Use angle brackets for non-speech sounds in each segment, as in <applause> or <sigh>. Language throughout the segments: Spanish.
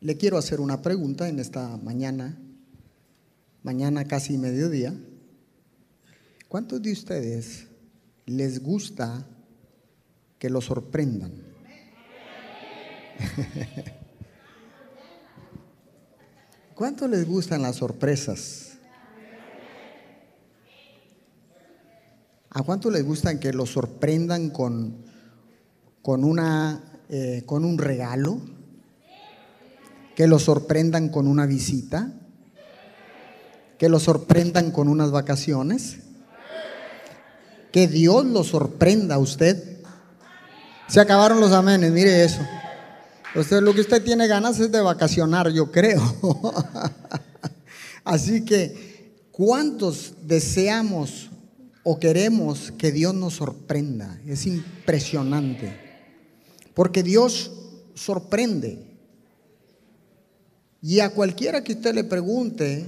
le quiero hacer una pregunta en esta mañana, mañana casi mediodía. ¿Cuántos de ustedes les gusta que lo sorprendan? <laughs> ¿Cuántos les gustan las sorpresas? ¿A cuántos les gustan que lo sorprendan con, con, una, eh, con un regalo? ¿Que lo sorprendan con una visita? ¿Que lo sorprendan con unas vacaciones? Que Dios lo sorprenda a usted. Se acabaron los amenes, mire eso. Lo que usted tiene ganas es de vacacionar, yo creo. <laughs> Así que, ¿cuántos deseamos o queremos que Dios nos sorprenda? Es impresionante. Porque Dios sorprende. Y a cualquiera que usted le pregunte,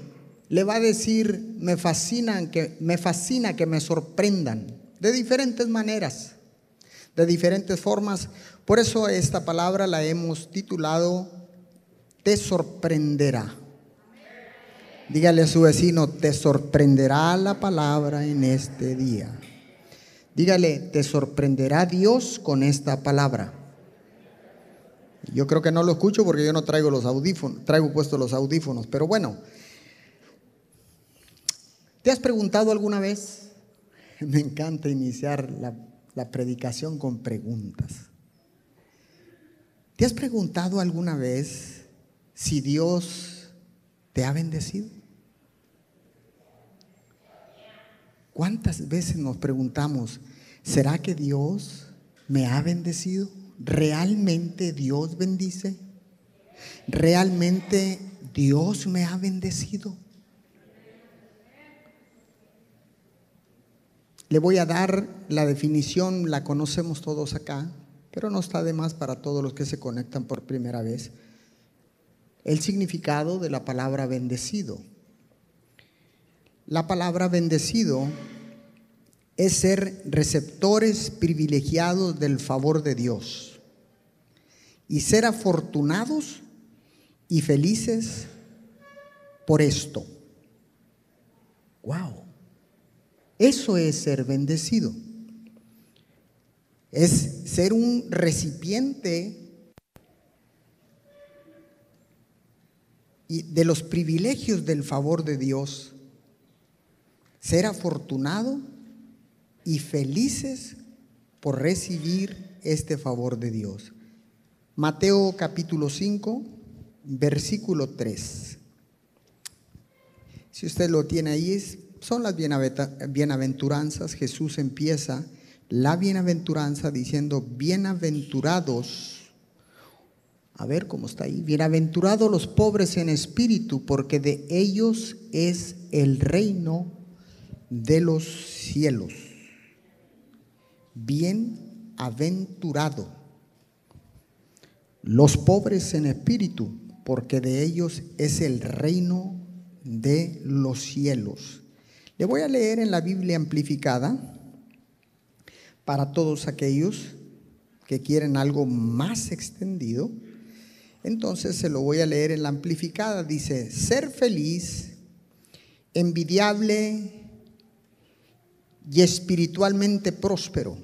le va a decir, me fascina que me, fascina que me sorprendan de diferentes maneras, de diferentes formas, por eso esta palabra la hemos titulado Te sorprenderá. Dígale a su vecino, te sorprenderá la palabra en este día. Dígale, te sorprenderá Dios con esta palabra. Yo creo que no lo escucho porque yo no traigo los audífonos, traigo puestos los audífonos, pero bueno. ¿Te has preguntado alguna vez? <laughs> Me encanta iniciar la, la predicación con preguntas. ¿Te has preguntado alguna vez si Dios te ha bendecido? ¿Cuántas veces nos preguntamos, ¿será que Dios me ha bendecido? ¿Realmente Dios bendice? ¿Realmente Dios me ha bendecido? Le voy a dar la definición, la conocemos todos acá, pero no está de más para todos los que se conectan por primera vez. El significado de la palabra bendecido. La palabra bendecido es ser receptores privilegiados del favor de Dios y ser afortunados y felices por esto. Wow. Eso es ser bendecido es ser un recipiente de los privilegios del favor de Dios, ser afortunado y felices por recibir este favor de Dios. Mateo capítulo 5, versículo 3. Si usted lo tiene ahí, son las bienaventuranzas. Jesús empieza la bienaventuranza diciendo, bienaventurados, a ver cómo está ahí, bienaventurados los pobres en espíritu, porque de ellos es el reino de los cielos. Bienaventurado los pobres en espíritu, porque de ellos es el reino de los cielos. Le voy a leer en la Biblia amplificada para todos aquellos que quieren algo más extendido. Entonces se lo voy a leer en la amplificada. Dice, ser feliz, envidiable y espiritualmente próspero.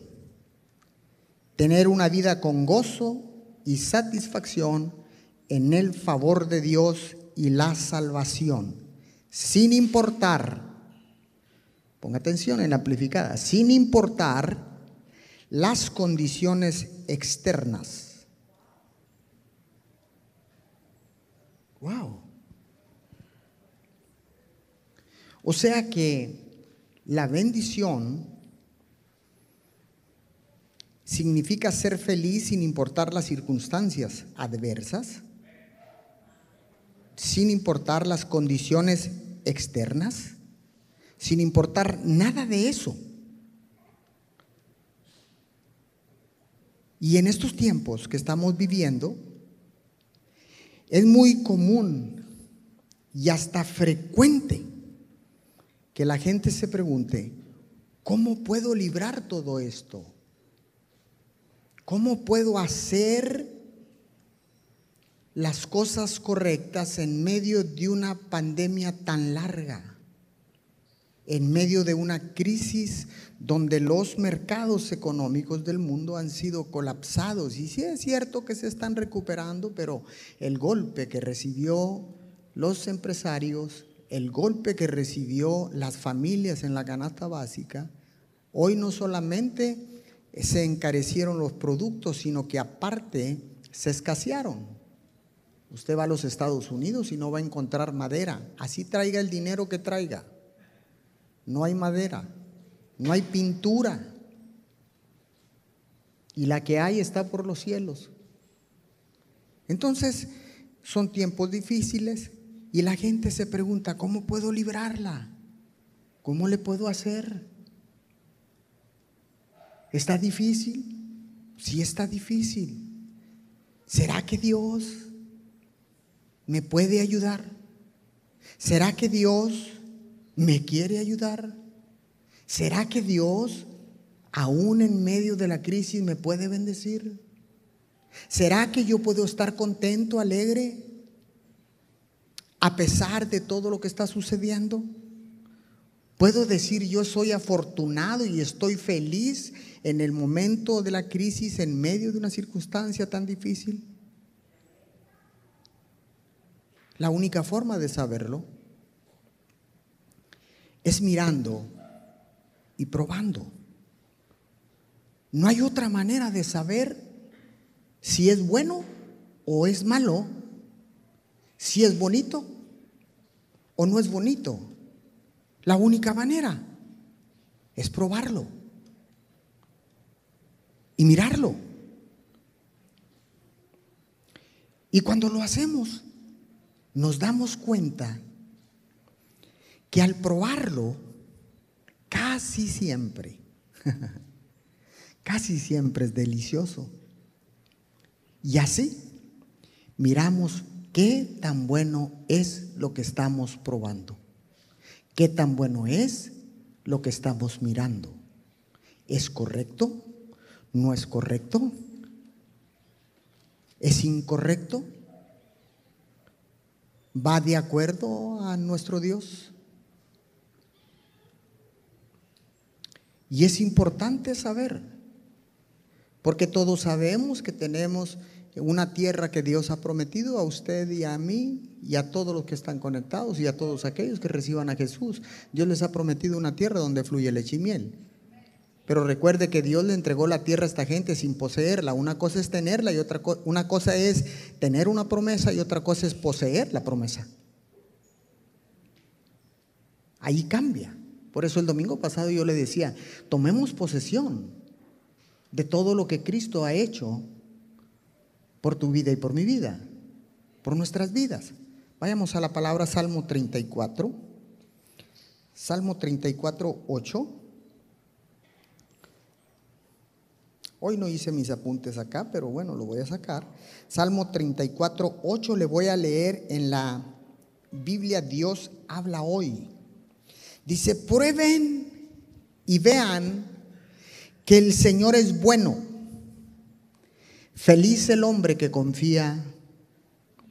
Tener una vida con gozo y satisfacción en el favor de Dios y la salvación, sin importar, ponga atención en amplificada, sin importar las condiciones externas. Wow. O sea que la bendición significa ser feliz sin importar las circunstancias adversas, sin importar las condiciones externas, sin importar nada de eso. Y en estos tiempos que estamos viviendo, es muy común y hasta frecuente que la gente se pregunte, ¿cómo puedo librar todo esto? ¿Cómo puedo hacer las cosas correctas en medio de una pandemia tan larga, en medio de una crisis donde los mercados económicos del mundo han sido colapsados. Y sí es cierto que se están recuperando, pero el golpe que recibió los empresarios, el golpe que recibió las familias en la canasta básica, hoy no solamente se encarecieron los productos, sino que aparte se escasearon. Usted va a los Estados Unidos y no va a encontrar madera. Así traiga el dinero que traiga. No hay madera, no hay pintura. Y la que hay está por los cielos. Entonces, son tiempos difíciles y la gente se pregunta, ¿cómo puedo librarla? ¿Cómo le puedo hacer? ¿Está difícil? Sí está difícil. ¿Será que Dios me puede ayudar? ¿Será que Dios me quiere ayudar? ¿Será que Dios, aún en medio de la crisis, me puede bendecir? ¿Será que yo puedo estar contento, alegre, a pesar de todo lo que está sucediendo? ¿Puedo decir yo soy afortunado y estoy feliz en el momento de la crisis, en medio de una circunstancia tan difícil? La única forma de saberlo es mirando y probando. No hay otra manera de saber si es bueno o es malo, si es bonito o no es bonito. La única manera es probarlo y mirarlo. Y cuando lo hacemos, nos damos cuenta que al probarlo, casi siempre, <laughs> casi siempre es delicioso. Y así miramos qué tan bueno es lo que estamos probando, qué tan bueno es lo que estamos mirando. ¿Es correcto? ¿No es correcto? ¿Es incorrecto? va de acuerdo a nuestro Dios. Y es importante saber, porque todos sabemos que tenemos una tierra que Dios ha prometido a usted y a mí y a todos los que están conectados y a todos aquellos que reciban a Jesús. Dios les ha prometido una tierra donde fluye leche y miel. Pero recuerde que Dios le entregó la tierra a esta gente sin poseerla. Una cosa es tenerla y otra una cosa es tener una promesa y otra cosa es poseer la promesa. Ahí cambia. Por eso el domingo pasado yo le decía, tomemos posesión de todo lo que Cristo ha hecho por tu vida y por mi vida, por nuestras vidas. Vayamos a la palabra Salmo 34. Salmo 34, 8. Hoy no hice mis apuntes acá, pero bueno, lo voy a sacar. Salmo 34, 8 le voy a leer en la Biblia Dios habla hoy. Dice, prueben y vean que el Señor es bueno. Feliz el hombre que confía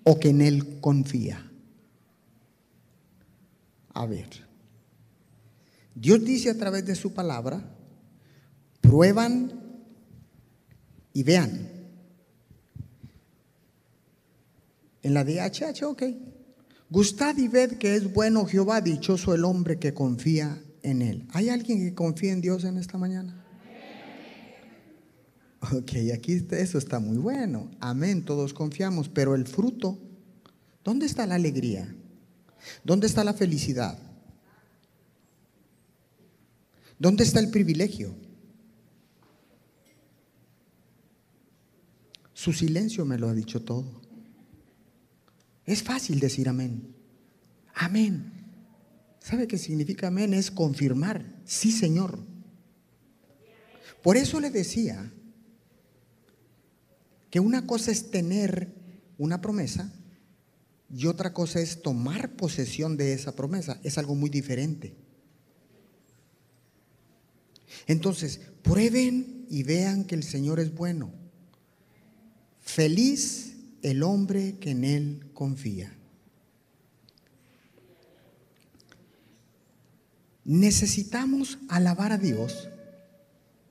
o que en Él confía. A ver, Dios dice a través de su palabra, prueban y vean. En la DHH, ok. Gustad y ved que es bueno Jehová, dichoso el hombre que confía en él. ¿Hay alguien que confía en Dios en esta mañana? Ok, aquí eso está muy bueno. Amén, todos confiamos, pero el fruto, ¿dónde está la alegría? ¿Dónde está la felicidad? ¿Dónde está el privilegio? Su silencio me lo ha dicho todo. Es fácil decir amén. Amén. ¿Sabe qué significa amén? Es confirmar. Sí, Señor. Por eso le decía que una cosa es tener una promesa y otra cosa es tomar posesión de esa promesa. Es algo muy diferente. Entonces, prueben y vean que el Señor es bueno. Feliz el hombre que en él confía. Necesitamos alabar a Dios.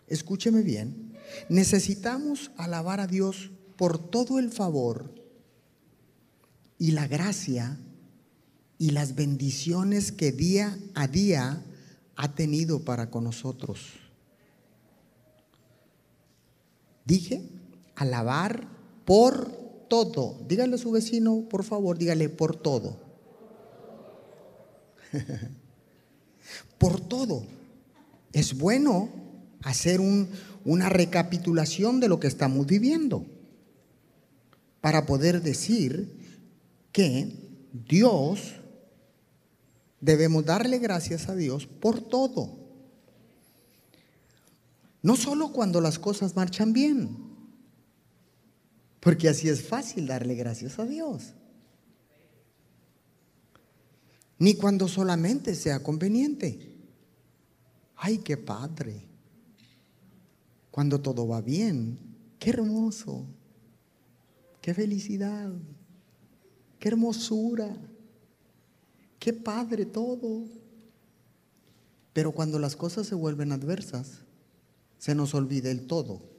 Escúcheme bien. Necesitamos alabar a Dios por todo el favor y la gracia y las bendiciones que día a día ha tenido para con nosotros. Dije, alabar por todo. Dígale a su vecino, por favor, dígale por todo. <laughs> por todo. Es bueno hacer una recapitulación de lo que estamos viviendo para poder decir que Dios, debemos darle gracias a Dios por todo. No solo cuando las cosas marchan bien, porque así es fácil darle gracias a Dios. Ni cuando solamente sea conveniente. Ay, qué padre. Cuando todo va bien, qué hermoso. Qué felicidad. Qué hermosura. Qué padre todo. Pero cuando las cosas se vuelven adversas, se nos olvida el todo.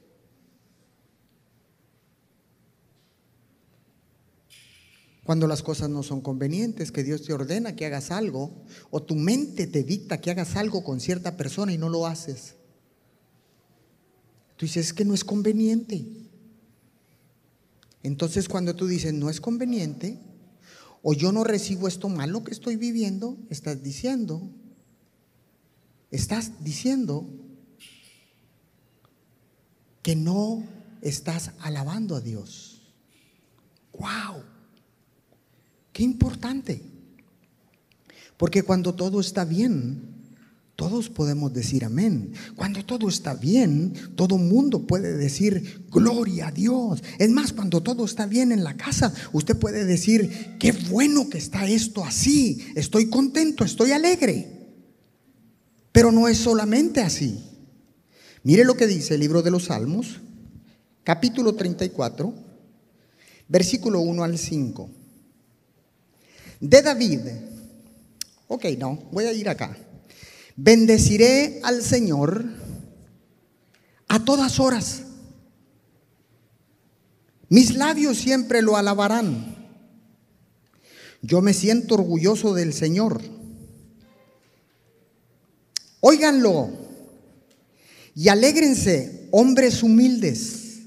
Cuando las cosas no son convenientes, que Dios te ordena que hagas algo, o tu mente te dicta que hagas algo con cierta persona y no lo haces. Tú dices, es que no es conveniente. Entonces cuando tú dices, no es conveniente, o yo no recibo esto malo que estoy viviendo, estás diciendo, estás diciendo que no estás alabando a Dios. ¡Wow! Qué importante. Porque cuando todo está bien, todos podemos decir amén. Cuando todo está bien, todo mundo puede decir gloria a Dios. Es más, cuando todo está bien en la casa, usted puede decir, qué bueno que está esto así. Estoy contento, estoy alegre. Pero no es solamente así. Mire lo que dice el libro de los Salmos, capítulo 34, versículo 1 al 5 de David. Ok, no, voy a ir acá. Bendeciré al Señor a todas horas. Mis labios siempre lo alabarán. Yo me siento orgulloso del Señor. Óiganlo y alégrense, hombres humildes.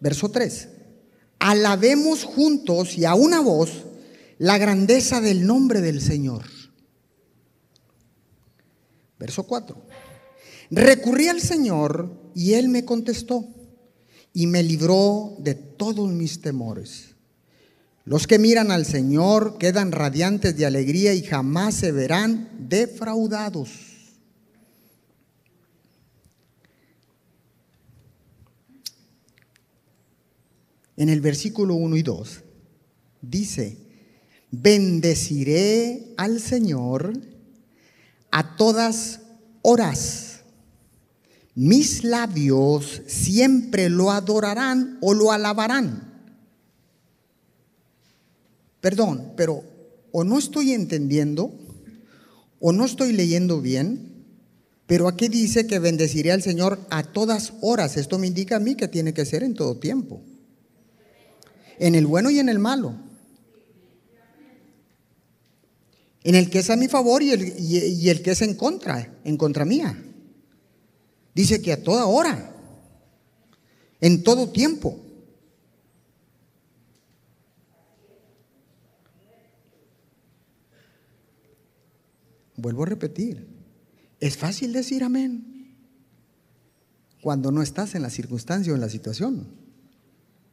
Verso 3 alabemos juntos y a una voz la grandeza del nombre del Señor. Verso 4. Recurrí al Señor y Él me contestó y me libró de todos mis temores. Los que miran al Señor quedan radiantes de alegría y jamás se verán defraudados. En el versículo 1 y 2, dice, bendeciré al Señor a todas horas. Mis labios siempre lo adorarán o lo alabarán. Perdón, pero o no estoy entendiendo o no estoy leyendo bien, pero aquí dice que bendeciré al Señor a todas horas. Esto me indica a mí que tiene que ser en todo tiempo en el bueno y en el malo. En el que es a mi favor y el, el que es en contra, en contra mía. Dice que a toda hora, en todo tiempo. Vuelvo a repetir, es fácil decir amén cuando no estás en la circunstancia o en la situación.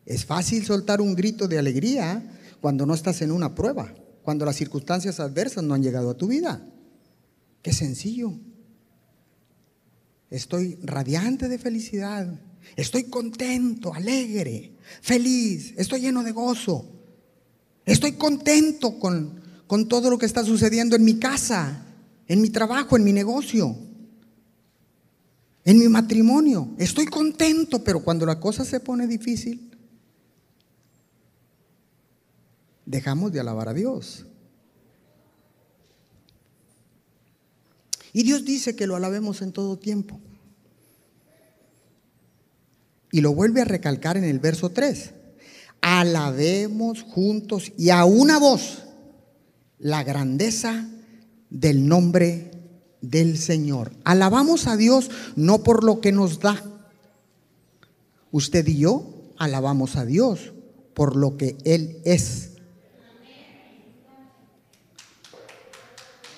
Es fácil soltar un grito de alegría cuando no estás en una prueba, cuando las circunstancias adversas no han llegado a tu vida. Qué sencillo. Estoy radiante de felicidad. Estoy contento, alegre, feliz. Estoy lleno de gozo. Estoy contento con, con todo lo que está sucediendo en mi casa, en mi trabajo, en mi negocio, en mi matrimonio. Estoy contento, pero cuando la cosa se pone difícil, dejamos de alabar a Dios. Y Dios dice que lo alabemos en todo tiempo. Y lo vuelve a recalcar en el verso 3. Alabemos juntos y a una voz la grandeza del nombre del Señor. Alabamos a Dios no por lo que nos da. Usted y yo alabamos a Dios por lo que Él es.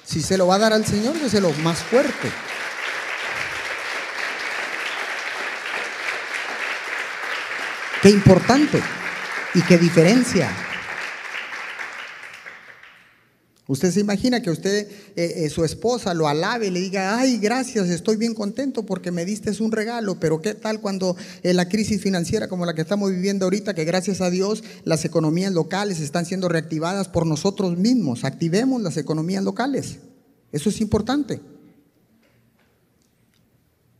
Si se lo va a dar al Señor, lo más fuerte. Qué importante y qué diferencia. Usted se imagina que usted, eh, eh, su esposa, lo alabe y le diga, ay, gracias, estoy bien contento porque me diste un regalo, pero ¿qué tal cuando eh, la crisis financiera como la que estamos viviendo ahorita, que gracias a Dios las economías locales están siendo reactivadas por nosotros mismos? Activemos las economías locales. Eso es importante.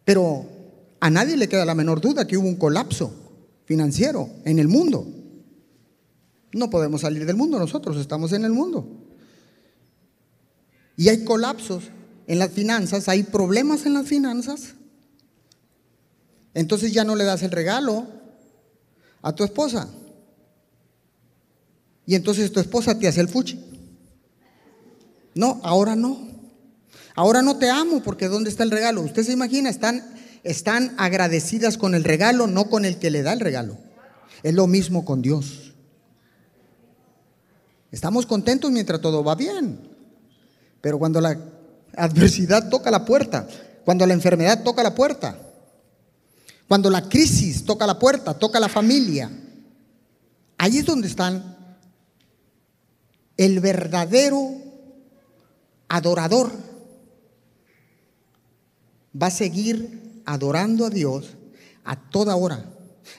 Pero a nadie le queda la menor duda que hubo un colapso financiero en el mundo. No podemos salir del mundo, nosotros estamos en el mundo. Y hay colapsos en las finanzas, hay problemas en las finanzas. Entonces ya no le das el regalo a tu esposa. Y entonces tu esposa te hace el fuchi. No, ahora no. Ahora no te amo porque ¿dónde está el regalo? Usted se imagina, están, están agradecidas con el regalo, no con el que le da el regalo. Es lo mismo con Dios. Estamos contentos mientras todo va bien. Pero cuando la adversidad toca la puerta, cuando la enfermedad toca la puerta, cuando la crisis toca la puerta, toca la familia, ahí es donde están el verdadero adorador. Va a seguir adorando a Dios a toda hora,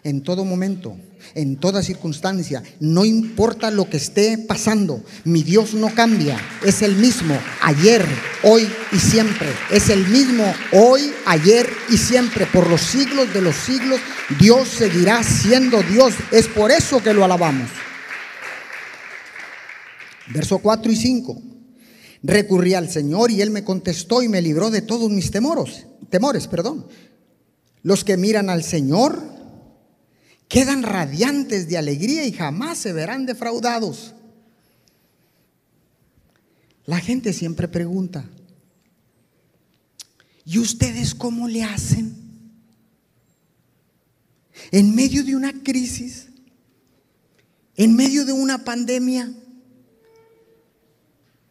en todo momento, en toda circunstancia. No importa lo que esté pasando, mi Dios no cambia. Es el mismo ayer, hoy y siempre. Es el mismo hoy, ayer y siempre. Por los siglos de los siglos, Dios seguirá siendo Dios. Es por eso que lo alabamos. Verso 4 y 5. Recurrí al Señor y Él me contestó y me libró de todos mis temores. Temores, perdón. Los que miran al Señor quedan radiantes de alegría y jamás se verán defraudados. La gente siempre pregunta, ¿y ustedes cómo le hacen? En medio de una crisis, en medio de una pandemia,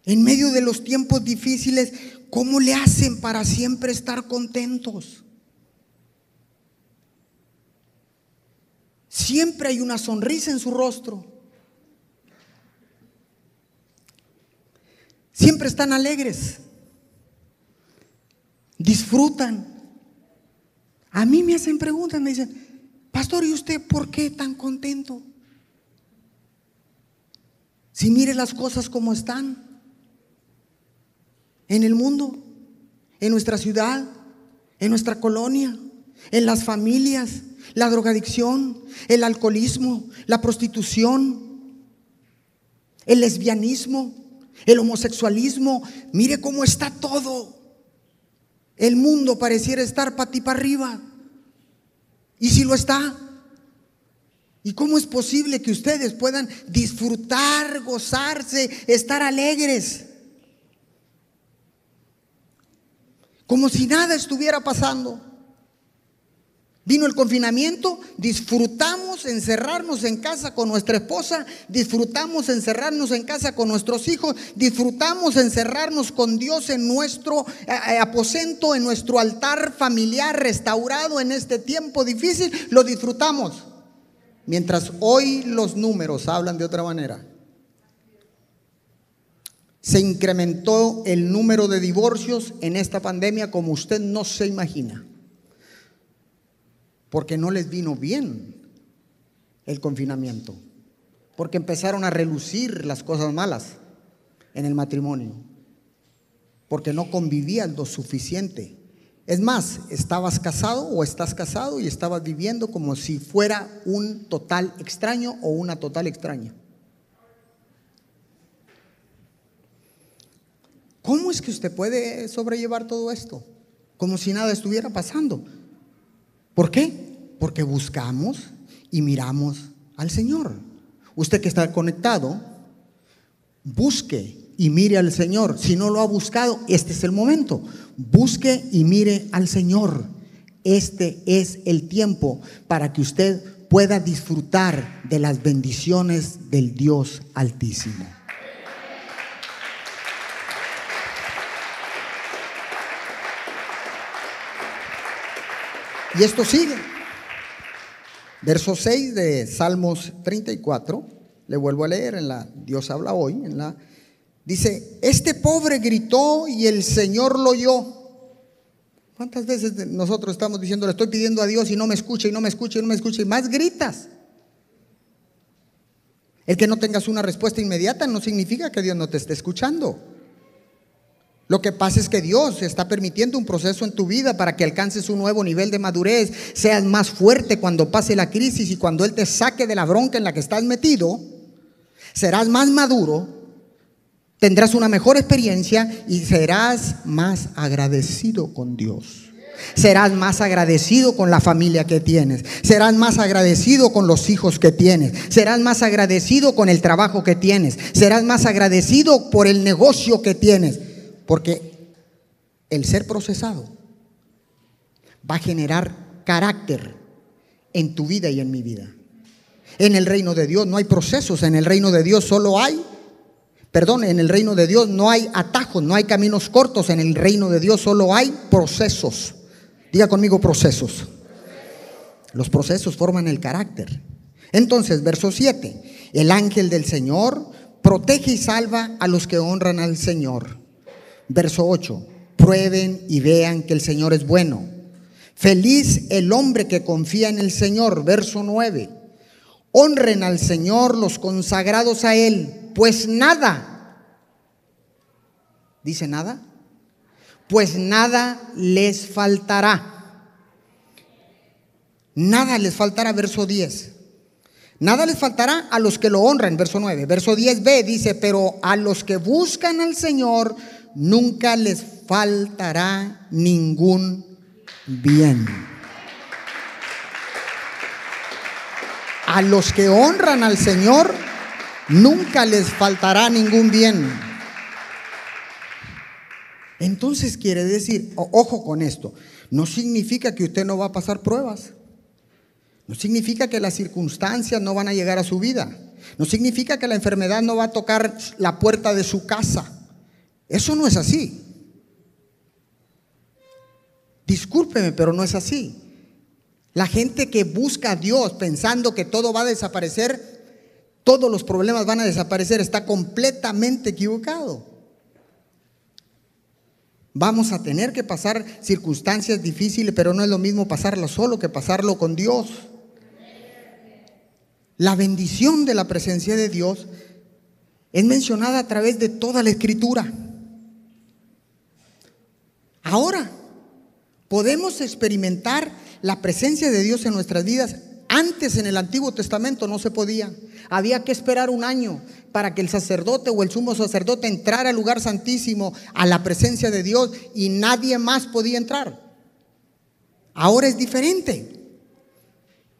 en medio de los tiempos difíciles, ¿cómo le hacen para siempre estar contentos? Siempre hay una sonrisa en su rostro. Siempre están alegres. Disfrutan. A mí me hacen preguntas, me dicen, pastor, ¿y usted por qué tan contento? Si mire las cosas como están en el mundo, en nuestra ciudad, en nuestra colonia, en las familias, la drogadicción, el alcoholismo, la prostitución, el lesbianismo, el homosexualismo. Mire cómo está todo. El mundo pareciera estar para ti para arriba. Y si lo está, ¿y cómo es posible que ustedes puedan disfrutar, gozarse, estar alegres? Como si nada estuviera pasando. Vino el confinamiento, disfrutamos encerrarnos en casa con nuestra esposa, disfrutamos encerrarnos en casa con nuestros hijos, disfrutamos encerrarnos con Dios en nuestro eh, eh, aposento, en nuestro altar familiar restaurado en este tiempo difícil, lo disfrutamos. Mientras hoy los números hablan de otra manera. Se incrementó el número de divorcios en esta pandemia como usted no se imagina porque no les vino bien el confinamiento, porque empezaron a relucir las cosas malas en el matrimonio, porque no convivían lo suficiente. Es más, estabas casado o estás casado y estabas viviendo como si fuera un total extraño o una total extraña. ¿Cómo es que usted puede sobrellevar todo esto? Como si nada estuviera pasando. ¿Por qué? Porque buscamos y miramos al Señor. Usted que está conectado, busque y mire al Señor. Si no lo ha buscado, este es el momento. Busque y mire al Señor. Este es el tiempo para que usted pueda disfrutar de las bendiciones del Dios Altísimo. Y esto sigue. Verso 6 de Salmos 34, le vuelvo a leer en la Dios habla hoy, en la dice, "Este pobre gritó y el Señor lo oyó." ¿Cuántas veces nosotros estamos diciendo, le estoy pidiendo a Dios y no me escucha y no me escucha y no me escucha y más gritas? El que no tengas una respuesta inmediata no significa que Dios no te esté escuchando. Lo que pasa es que Dios está permitiendo un proceso en tu vida para que alcances un nuevo nivel de madurez, seas más fuerte cuando pase la crisis y cuando Él te saque de la bronca en la que estás metido, serás más maduro, tendrás una mejor experiencia y serás más agradecido con Dios. Serás más agradecido con la familia que tienes. Serás más agradecido con los hijos que tienes. Serás más agradecido con el trabajo que tienes. Serás más agradecido por el negocio que tienes. Porque el ser procesado va a generar carácter en tu vida y en mi vida. En el reino de Dios no hay procesos, en el reino de Dios solo hay, perdón, en el reino de Dios no hay atajos, no hay caminos cortos, en el reino de Dios solo hay procesos. Diga conmigo procesos. Los procesos forman el carácter. Entonces, verso 7, el ángel del Señor protege y salva a los que honran al Señor. Verso 8, prueben y vean que el Señor es bueno. Feliz el hombre que confía en el Señor. Verso 9, honren al Señor los consagrados a Él, pues nada, dice nada, pues nada les faltará. Nada les faltará, verso 10. Nada les faltará a los que lo honran, verso 9. Verso 10b dice, pero a los que buscan al Señor, nunca les faltará ningún bien. A los que honran al Señor, nunca les faltará ningún bien. Entonces quiere decir, ojo con esto, no significa que usted no va a pasar pruebas. No significa que las circunstancias no van a llegar a su vida. No significa que la enfermedad no va a tocar la puerta de su casa. Eso no es así. Discúlpeme, pero no es así. La gente que busca a Dios pensando que todo va a desaparecer, todos los problemas van a desaparecer, está completamente equivocado. Vamos a tener que pasar circunstancias difíciles, pero no es lo mismo pasarlo solo que pasarlo con Dios. La bendición de la presencia de Dios es mencionada a través de toda la escritura. Ahora podemos experimentar la presencia de Dios en nuestras vidas. Antes en el Antiguo Testamento no se podía. Había que esperar un año para que el sacerdote o el sumo sacerdote entrara al lugar santísimo, a la presencia de Dios, y nadie más podía entrar. Ahora es diferente.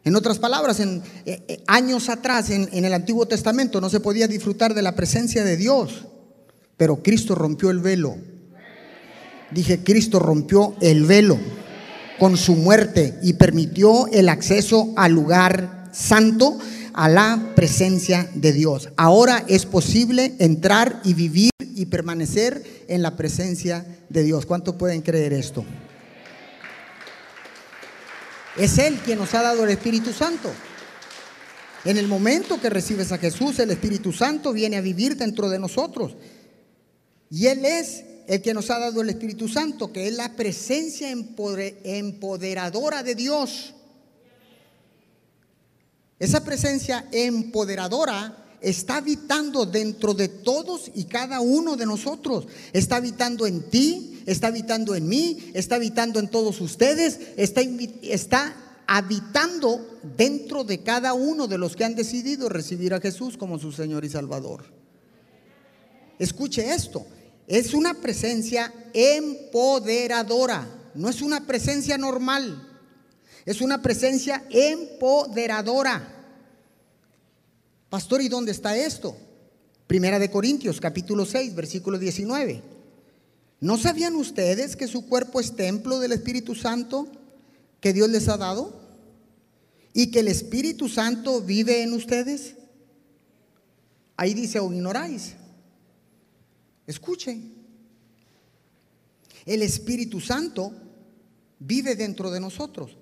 En otras palabras, en eh, eh, años atrás en, en el Antiguo Testamento no se podía disfrutar de la presencia de Dios, pero Cristo rompió el velo Dije, Cristo rompió el velo con su muerte y permitió el acceso al lugar santo, a la presencia de Dios. Ahora es posible entrar y vivir y permanecer en la presencia de Dios. ¿Cuántos pueden creer esto? Es Él quien nos ha dado el Espíritu Santo. En el momento que recibes a Jesús, el Espíritu Santo viene a vivir dentro de nosotros. Y Él es el que nos ha dado el Espíritu Santo, que es la presencia empoderadora de Dios. Esa presencia empoderadora está habitando dentro de todos y cada uno de nosotros. Está habitando en ti, está habitando en mí, está habitando en todos ustedes, está, está habitando dentro de cada uno de los que han decidido recibir a Jesús como su Señor y Salvador. Escuche esto, es una presencia empoderadora, no es una presencia normal, es una presencia empoderadora. Pastor, ¿y dónde está esto? Primera de Corintios, capítulo 6, versículo 19. ¿No sabían ustedes que su cuerpo es templo del Espíritu Santo que Dios les ha dado? ¿Y que el Espíritu Santo vive en ustedes? Ahí dice, o ignoráis. Escuchen. El Espíritu Santo vive dentro de nosotros.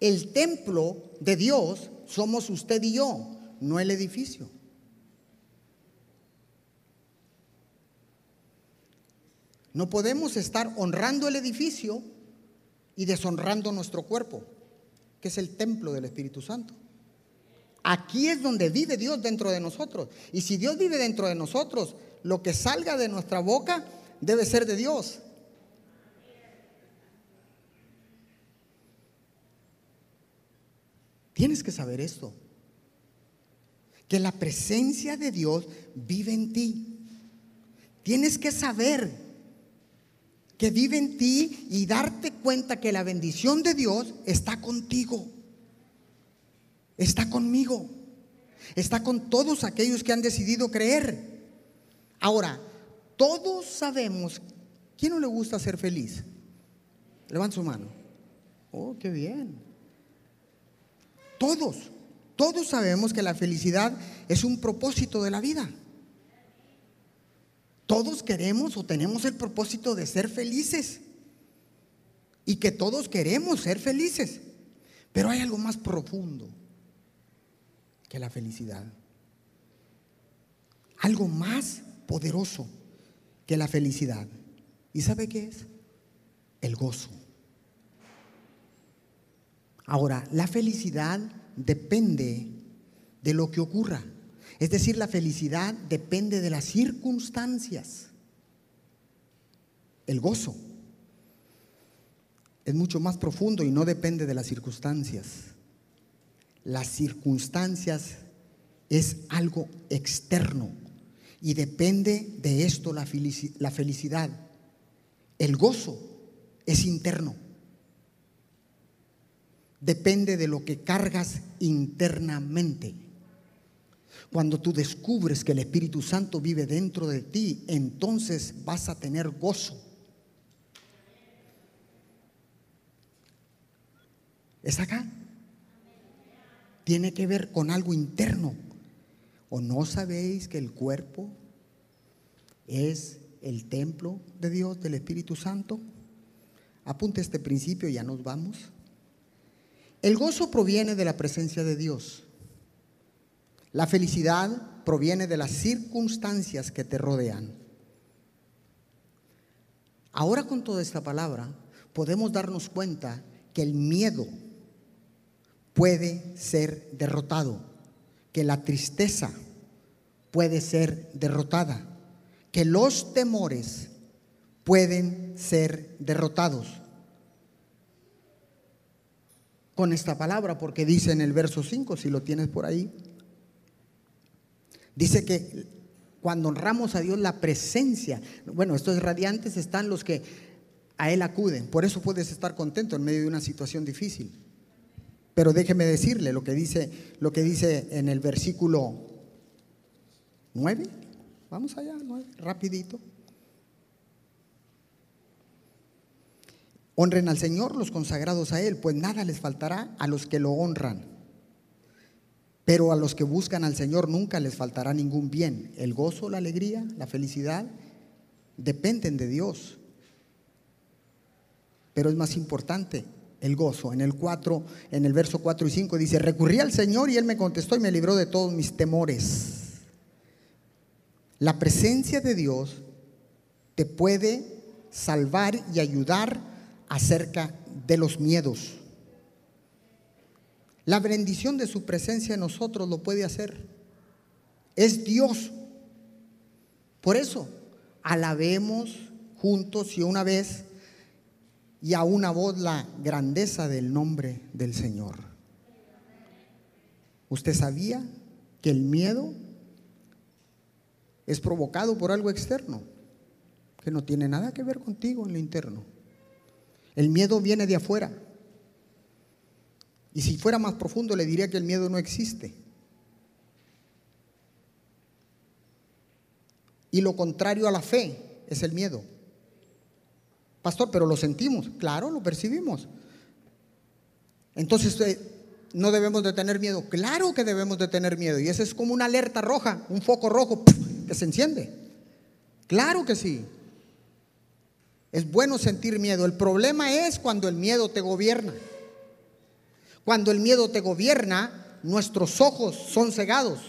El templo de Dios somos usted y yo, no el edificio. No podemos estar honrando el edificio y deshonrando nuestro cuerpo, que es el templo del Espíritu Santo. Aquí es donde vive Dios dentro de nosotros. Y si Dios vive dentro de nosotros, lo que salga de nuestra boca debe ser de Dios. Tienes que saber esto. Que la presencia de Dios vive en ti. Tienes que saber que vive en ti y darte cuenta que la bendición de Dios está contigo. Está conmigo. Está con todos aquellos que han decidido creer. Ahora, todos sabemos, ¿quién no le gusta ser feliz? Levanta su mano. Oh, qué bien. Todos, todos sabemos que la felicidad es un propósito de la vida. Todos queremos o tenemos el propósito de ser felices. Y que todos queremos ser felices. Pero hay algo más profundo que la felicidad. Algo más poderoso que la felicidad. ¿Y sabe qué es? El gozo. Ahora, la felicidad depende de lo que ocurra. Es decir, la felicidad depende de las circunstancias. El gozo es mucho más profundo y no depende de las circunstancias. Las circunstancias es algo externo y depende de esto la felicidad. El gozo es interno depende de lo que cargas internamente. Cuando tú descubres que el Espíritu Santo vive dentro de ti, entonces vas a tener gozo. ¿Es acá? Tiene que ver con algo interno. ¿O no sabéis que el cuerpo es el templo de Dios, del Espíritu Santo? Apunte este principio y ya nos vamos. El gozo proviene de la presencia de Dios. La felicidad proviene de las circunstancias que te rodean. Ahora con toda esta palabra podemos darnos cuenta que el miedo puede ser derrotado, que la tristeza puede ser derrotada, que los temores pueden ser derrotados con esta palabra, porque dice en el verso 5, si lo tienes por ahí, dice que cuando honramos a Dios la presencia, bueno, estos radiantes están los que a Él acuden, por eso puedes estar contento en medio de una situación difícil. Pero déjeme decirle lo que dice, lo que dice en el versículo 9, vamos allá, 9, rapidito. Honren al Señor los consagrados a Él, pues nada les faltará a los que lo honran. Pero a los que buscan al Señor nunca les faltará ningún bien. El gozo, la alegría, la felicidad dependen de Dios. Pero es más importante el gozo. En el 4, en el verso 4 y 5 dice, "Recurrí al Señor y él me contestó y me libró de todos mis temores." La presencia de Dios te puede salvar y ayudar acerca de los miedos. La bendición de su presencia en nosotros lo puede hacer. Es Dios. Por eso, alabemos juntos y una vez y a una voz la grandeza del nombre del Señor. ¿Usted sabía que el miedo es provocado por algo externo? que no tiene nada que ver contigo en lo interno. El miedo viene de afuera. Y si fuera más profundo le diría que el miedo no existe. Y lo contrario a la fe es el miedo. Pastor, pero lo sentimos. Claro, lo percibimos. Entonces, eh, ¿no debemos de tener miedo? Claro que debemos de tener miedo. Y esa es como una alerta roja, un foco rojo que se enciende. Claro que sí. Es bueno sentir miedo. El problema es cuando el miedo te gobierna. Cuando el miedo te gobierna, nuestros ojos son cegados.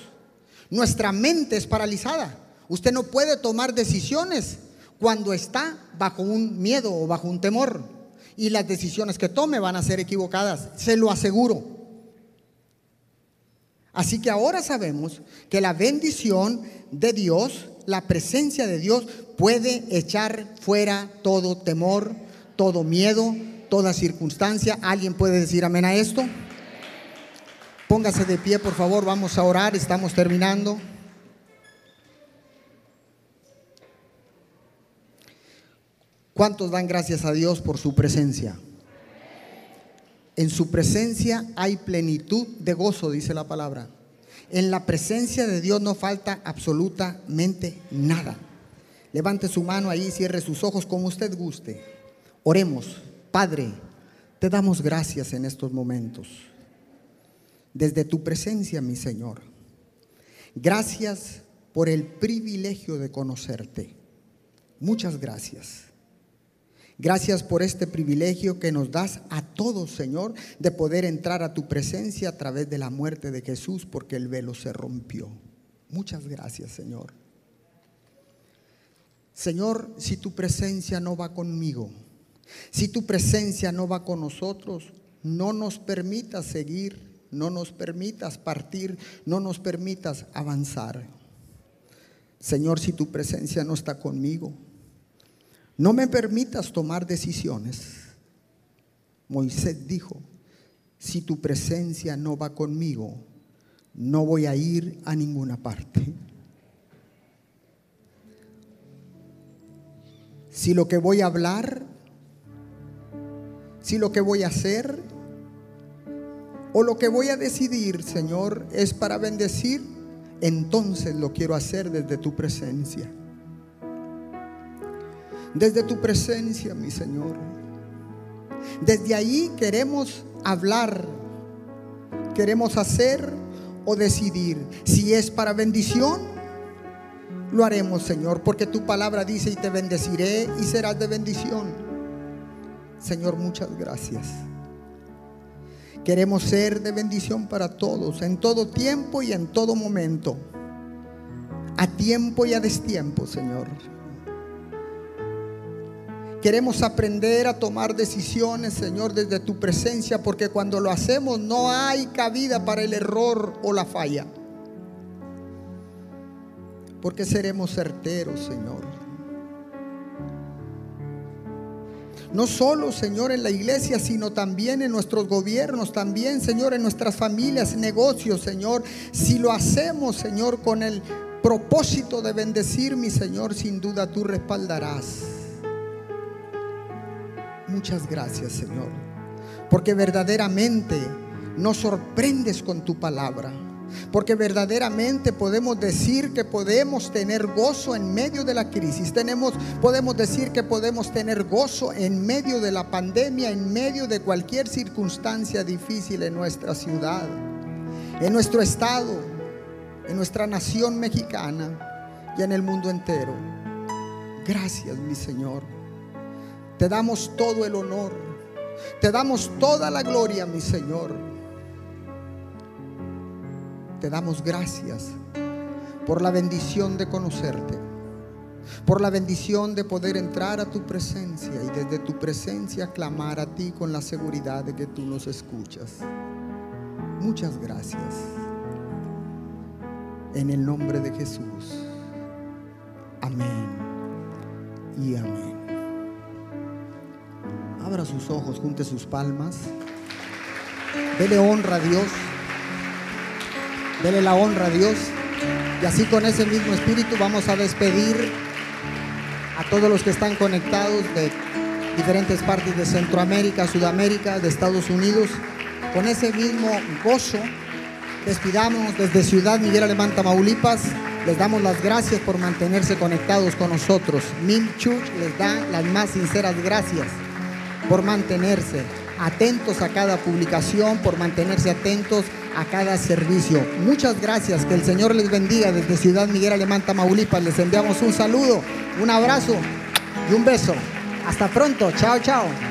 Nuestra mente es paralizada. Usted no puede tomar decisiones cuando está bajo un miedo o bajo un temor. Y las decisiones que tome van a ser equivocadas, se lo aseguro. Así que ahora sabemos que la bendición de Dios, la presencia de Dios puede echar fuera todo temor, todo miedo, toda circunstancia. ¿Alguien puede decir amén a esto? Póngase de pie, por favor, vamos a orar, estamos terminando. ¿Cuántos dan gracias a Dios por su presencia? En su presencia hay plenitud de gozo, dice la palabra. En la presencia de Dios no falta absolutamente nada. Levante su mano ahí, cierre sus ojos como usted guste. Oremos. Padre, te damos gracias en estos momentos. Desde tu presencia, mi Señor. Gracias por el privilegio de conocerte. Muchas gracias. Gracias por este privilegio que nos das a todos, Señor, de poder entrar a tu presencia a través de la muerte de Jesús porque el velo se rompió. Muchas gracias, Señor. Señor, si tu presencia no va conmigo, si tu presencia no va con nosotros, no nos permitas seguir, no nos permitas partir, no nos permitas avanzar. Señor, si tu presencia no está conmigo, no me permitas tomar decisiones. Moisés dijo, si tu presencia no va conmigo, no voy a ir a ninguna parte. Si lo que voy a hablar, si lo que voy a hacer o lo que voy a decidir, Señor, es para bendecir, entonces lo quiero hacer desde tu presencia desde tu presencia, mi Señor. Desde ahí queremos hablar, queremos hacer o decidir. Si es para bendición, lo haremos, Señor, porque tu palabra dice y te bendeciré y serás de bendición. Señor, muchas gracias. Queremos ser de bendición para todos, en todo tiempo y en todo momento. A tiempo y a destiempo, Señor. Queremos aprender a tomar decisiones, Señor, desde tu presencia, porque cuando lo hacemos no hay cabida para el error o la falla. Porque seremos certeros, Señor. No solo, Señor, en la iglesia, sino también en nuestros gobiernos, también, Señor, en nuestras familias, negocios, Señor. Si lo hacemos, Señor, con el propósito de bendecir, mi Señor, sin duda tú respaldarás. Muchas gracias, Señor. Porque verdaderamente nos sorprendes con tu palabra. Porque verdaderamente podemos decir que podemos tener gozo en medio de la crisis. Tenemos, podemos decir que podemos tener gozo en medio de la pandemia, en medio de cualquier circunstancia difícil en nuestra ciudad, en nuestro estado, en nuestra nación mexicana y en el mundo entero. Gracias, mi Señor. Te damos todo el honor. Te damos toda la gloria, mi Señor. Te damos gracias por la bendición de conocerte, por la bendición de poder entrar a tu presencia y desde tu presencia clamar a ti con la seguridad de que tú nos escuchas. Muchas gracias. En el nombre de Jesús. Amén y amén. Abra sus ojos, junte sus palmas. Dele honra a Dios. Dele la honra a Dios. Y así con ese mismo espíritu vamos a despedir a todos los que están conectados de diferentes partes de Centroamérica, Sudamérica, de Estados Unidos, con ese mismo gozo. Despidamos desde Ciudad Miguel Alemán, Tamaulipas. Les damos las gracias por mantenerse conectados con nosotros. Mim les da las más sinceras gracias por mantenerse atentos a cada publicación, por mantenerse atentos a cada servicio. Muchas gracias, que el Señor les bendiga desde Ciudad Miguel Alemán, Tamaulipas. Les enviamos un saludo, un abrazo y un beso. Hasta pronto, chao, chao.